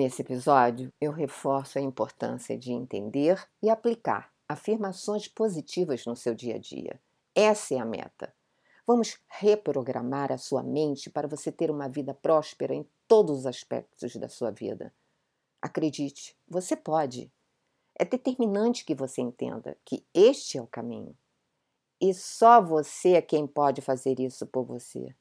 Nesse episódio, eu reforço a importância de entender e aplicar afirmações positivas no seu dia a dia. Essa é a meta. Vamos reprogramar a sua mente para você ter uma vida próspera em todos os aspectos da sua vida. Acredite, você pode. É determinante que você entenda que este é o caminho. E só você é quem pode fazer isso por você.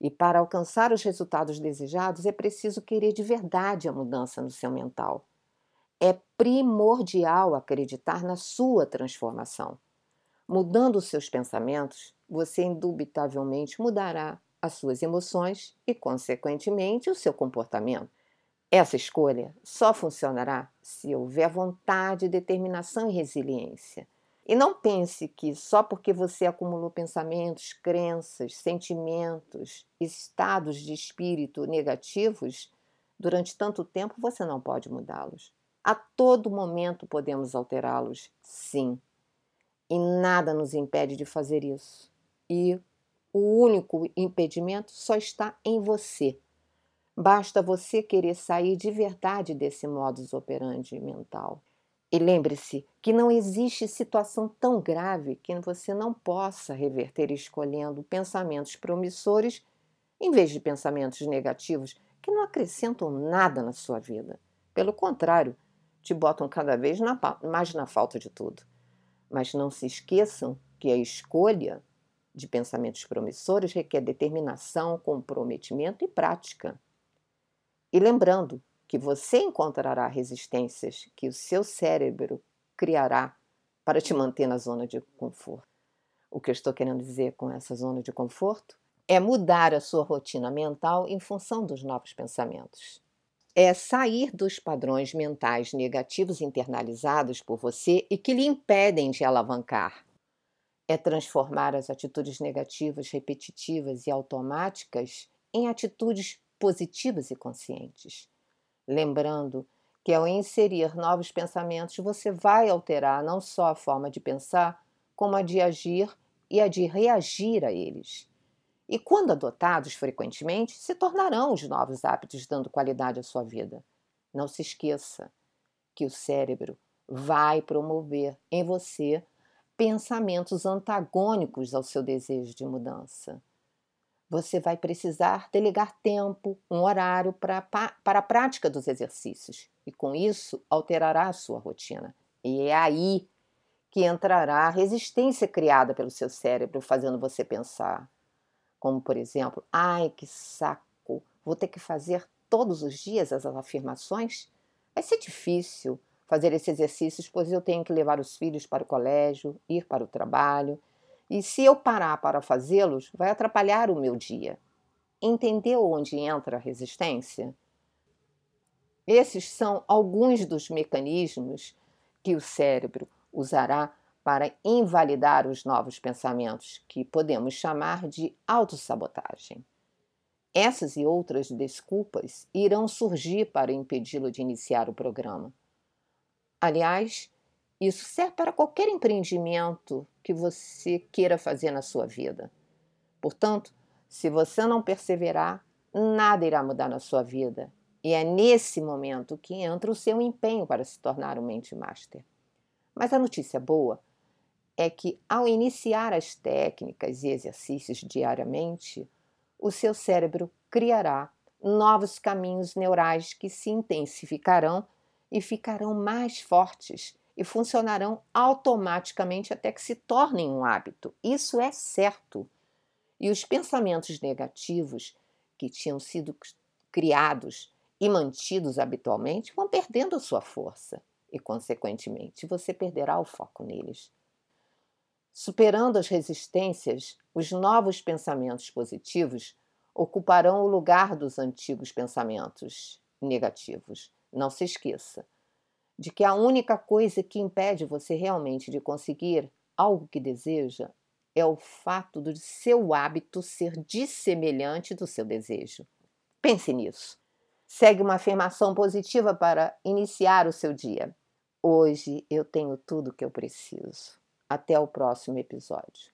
E para alcançar os resultados desejados é preciso querer de verdade a mudança no seu mental. É primordial acreditar na sua transformação. Mudando os seus pensamentos, você indubitavelmente mudará as suas emoções e, consequentemente, o seu comportamento. Essa escolha só funcionará se houver vontade, determinação e resiliência. E não pense que só porque você acumulou pensamentos, crenças, sentimentos, estados de espírito negativos durante tanto tempo você não pode mudá-los. A todo momento podemos alterá-los, sim. E nada nos impede de fazer isso. E o único impedimento só está em você. Basta você querer sair de verdade desse modus operandi mental. E lembre-se que não existe situação tão grave que você não possa reverter escolhendo pensamentos promissores em vez de pensamentos negativos que não acrescentam nada na sua vida. Pelo contrário, te botam cada vez na, mais na falta de tudo. Mas não se esqueçam que a escolha de pensamentos promissores requer determinação, comprometimento e prática. E lembrando que você encontrará resistências que o seu cérebro criará para te manter na zona de conforto. O que eu estou querendo dizer com essa zona de conforto é mudar a sua rotina mental em função dos novos pensamentos. É sair dos padrões mentais negativos internalizados por você e que lhe impedem de alavancar. É transformar as atitudes negativas, repetitivas e automáticas em atitudes positivas e conscientes. Lembrando que ao inserir novos pensamentos, você vai alterar não só a forma de pensar, como a de agir e a de reagir a eles. E quando adotados frequentemente, se tornarão os novos hábitos dando qualidade à sua vida. Não se esqueça que o cérebro vai promover em você pensamentos antagônicos ao seu desejo de mudança você vai precisar delegar tempo, um horário para, para a prática dos exercícios. E com isso, alterará a sua rotina. E é aí que entrará a resistência criada pelo seu cérebro, fazendo você pensar. Como, por exemplo, ai que saco, vou ter que fazer todos os dias as afirmações? Vai ser difícil fazer esses exercícios, pois eu tenho que levar os filhos para o colégio, ir para o trabalho e se eu parar para fazê-los, vai atrapalhar o meu dia. Entendeu onde entra a resistência? Esses são alguns dos mecanismos que o cérebro usará para invalidar os novos pensamentos, que podemos chamar de autossabotagem. Essas e outras desculpas irão surgir para impedi-lo de iniciar o programa. Aliás, isso serve para qualquer empreendimento que você queira fazer na sua vida. Portanto, se você não perseverar, nada irá mudar na sua vida. E é nesse momento que entra o seu empenho para se tornar um mente master. Mas a notícia boa é que, ao iniciar as técnicas e exercícios diariamente, o seu cérebro criará novos caminhos neurais que se intensificarão e ficarão mais fortes e funcionarão automaticamente até que se tornem um hábito. Isso é certo. E os pensamentos negativos que tinham sido criados e mantidos habitualmente vão perdendo sua força e, consequentemente, você perderá o foco neles. Superando as resistências, os novos pensamentos positivos ocuparão o lugar dos antigos pensamentos negativos. Não se esqueça de que a única coisa que impede você realmente de conseguir algo que deseja é o fato do seu hábito ser dissemelhante do seu desejo. Pense nisso. Segue uma afirmação positiva para iniciar o seu dia. Hoje eu tenho tudo que eu preciso. Até o próximo episódio.